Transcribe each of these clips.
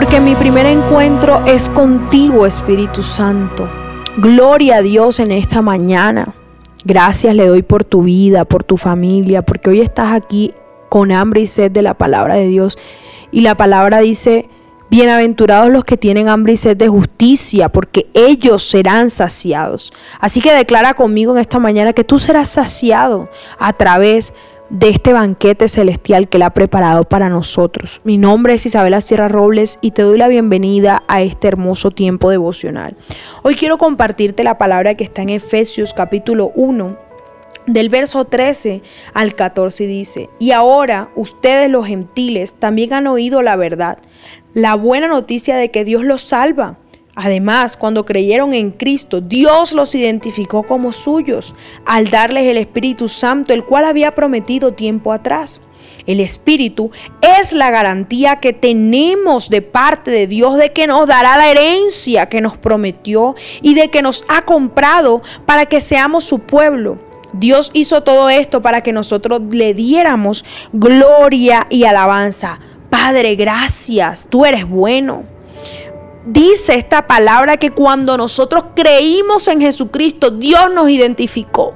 porque mi primer encuentro es contigo, Espíritu Santo. Gloria a Dios en esta mañana. Gracias le doy por tu vida, por tu familia, porque hoy estás aquí con hambre y sed de la palabra de Dios. Y la palabra dice, bienaventurados los que tienen hambre y sed de justicia, porque ellos serán saciados. Así que declara conmigo en esta mañana que tú serás saciado a través de de este banquete celestial que Él ha preparado para nosotros. Mi nombre es Isabela Sierra Robles y te doy la bienvenida a este hermoso tiempo devocional. Hoy quiero compartirte la palabra que está en Efesios capítulo 1 del verso 13 al 14 dice, y ahora ustedes los gentiles también han oído la verdad, la buena noticia de que Dios los salva. Además, cuando creyeron en Cristo, Dios los identificó como suyos al darles el Espíritu Santo, el cual había prometido tiempo atrás. El Espíritu es la garantía que tenemos de parte de Dios de que nos dará la herencia que nos prometió y de que nos ha comprado para que seamos su pueblo. Dios hizo todo esto para que nosotros le diéramos gloria y alabanza. Padre, gracias, tú eres bueno dice esta palabra que cuando nosotros creímos en Jesucristo, Dios nos identificó.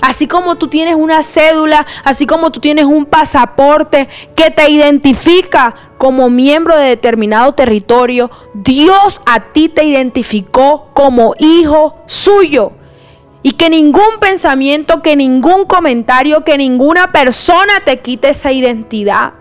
Así como tú tienes una cédula, así como tú tienes un pasaporte que te identifica como miembro de determinado territorio, Dios a ti te identificó como hijo suyo. Y que ningún pensamiento, que ningún comentario, que ninguna persona te quite esa identidad.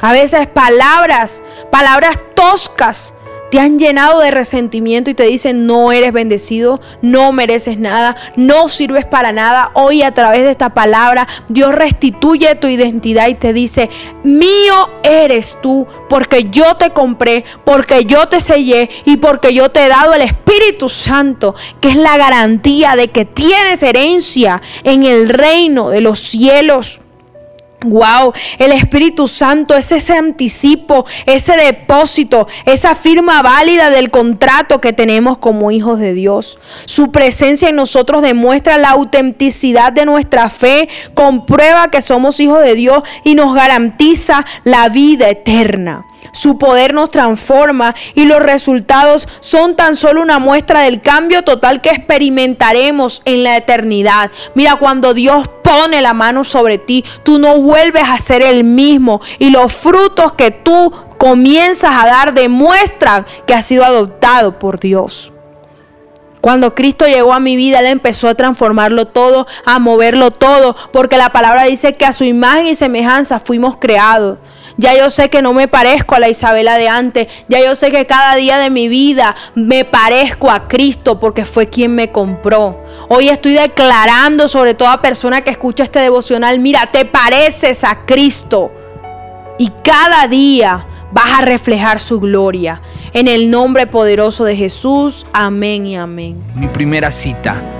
A veces palabras, palabras toscas, te han llenado de resentimiento y te dicen no eres bendecido, no mereces nada, no sirves para nada. Hoy a través de esta palabra Dios restituye tu identidad y te dice, mío eres tú porque yo te compré, porque yo te sellé y porque yo te he dado el Espíritu Santo, que es la garantía de que tienes herencia en el reino de los cielos. Wow, el Espíritu Santo es ese anticipo, ese depósito, esa firma válida del contrato que tenemos como hijos de Dios. Su presencia en nosotros demuestra la autenticidad de nuestra fe, comprueba que somos hijos de Dios y nos garantiza la vida eterna. Su poder nos transforma y los resultados son tan solo una muestra del cambio total que experimentaremos en la eternidad. Mira, cuando Dios pone la mano sobre ti, tú no vuelves a ser el mismo y los frutos que tú comienzas a dar demuestran que has sido adoptado por Dios. Cuando Cristo llegó a mi vida, Él empezó a transformarlo todo, a moverlo todo, porque la palabra dice que a su imagen y semejanza fuimos creados. Ya yo sé que no me parezco a la Isabela de antes. Ya yo sé que cada día de mi vida me parezco a Cristo porque fue quien me compró. Hoy estoy declarando sobre toda persona que escucha este devocional, mira, te pareces a Cristo. Y cada día vas a reflejar su gloria. En el nombre poderoso de Jesús, amén y amén. Mi primera cita